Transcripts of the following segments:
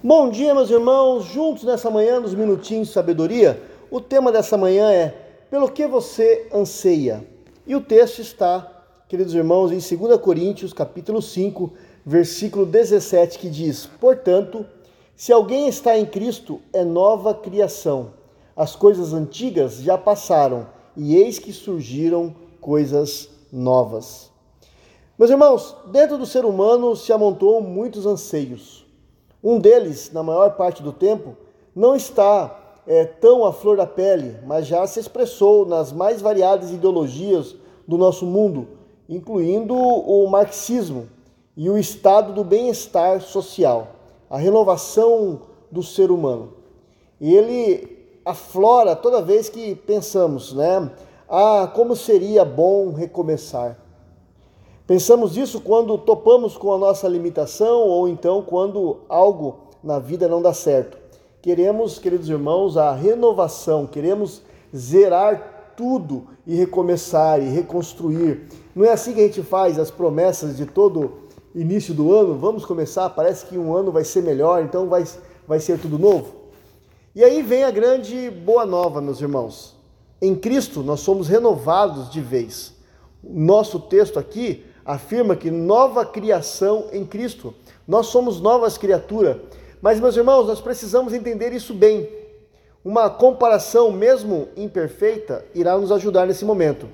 Bom dia, meus irmãos, juntos nessa manhã, nos minutinhos de sabedoria. O tema dessa manhã é Pelo que você anseia? E o texto está, queridos irmãos, em 2 Coríntios, capítulo 5, versículo 17, que diz: Portanto, se alguém está em Cristo, é nova criação. As coisas antigas já passaram, e eis que surgiram coisas novas. Meus irmãos, dentro do ser humano se amontou muitos anseios um deles, na maior parte do tempo, não está é, tão à flor da pele, mas já se expressou nas mais variadas ideologias do nosso mundo, incluindo o marxismo e o estado do bem-estar social, a renovação do ser humano. Ele aflora toda vez que pensamos, né? Ah, como seria bom recomeçar. Pensamos isso quando topamos com a nossa limitação ou então quando algo na vida não dá certo. Queremos, queridos irmãos, a renovação, queremos zerar tudo e recomeçar e reconstruir. Não é assim que a gente faz as promessas de todo início do ano? Vamos começar, parece que um ano vai ser melhor, então vai, vai ser tudo novo. E aí vem a grande boa nova, meus irmãos. Em Cristo nós somos renovados de vez. Nosso texto aqui afirma que nova criação em Cristo. Nós somos novas criaturas. Mas, meus irmãos, nós precisamos entender isso bem. Uma comparação, mesmo imperfeita, irá nos ajudar nesse momento.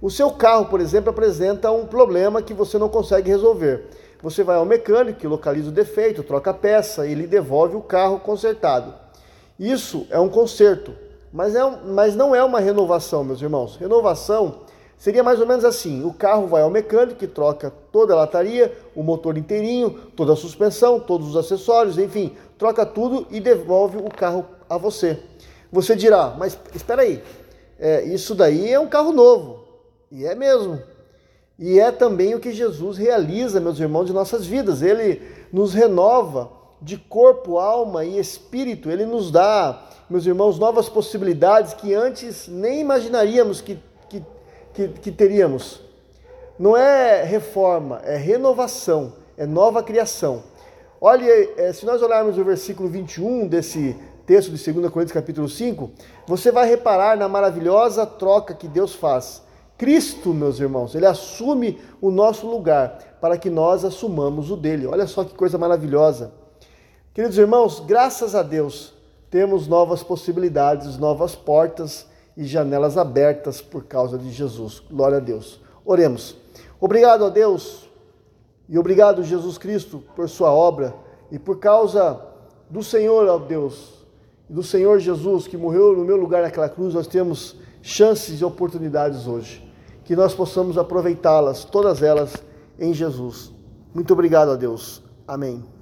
O seu carro, por exemplo, apresenta um problema que você não consegue resolver. Você vai ao mecânico, localiza o defeito, troca a peça e lhe devolve o carro consertado. Isso é um conserto, mas, é um, mas não é uma renovação, meus irmãos. Renovação Seria mais ou menos assim: o carro vai ao mecânico que troca toda a lataria, o motor inteirinho, toda a suspensão, todos os acessórios, enfim, troca tudo e devolve o carro a você. Você dirá, mas espera aí, é, isso daí é um carro novo. E é mesmo. E é também o que Jesus realiza, meus irmãos, de nossas vidas. Ele nos renova de corpo, alma e espírito. Ele nos dá, meus irmãos, novas possibilidades que antes nem imaginaríamos que que, que teríamos. Não é reforma, é renovação, é nova criação. Olha, é, se nós olharmos o versículo 21 desse texto de 2 Coríntios capítulo 5, você vai reparar na maravilhosa troca que Deus faz. Cristo, meus irmãos, ele assume o nosso lugar para que nós assumamos o dele. Olha só que coisa maravilhosa. Queridos irmãos, graças a Deus, temos novas possibilidades, novas portas e janelas abertas por causa de Jesus. Glória a Deus. Oremos. Obrigado a Deus e obrigado, Jesus Cristo, por Sua obra e por causa do Senhor, ó Deus, do Senhor Jesus que morreu no meu lugar naquela cruz, nós temos chances e oportunidades hoje. Que nós possamos aproveitá-las, todas elas, em Jesus. Muito obrigado a Deus. Amém.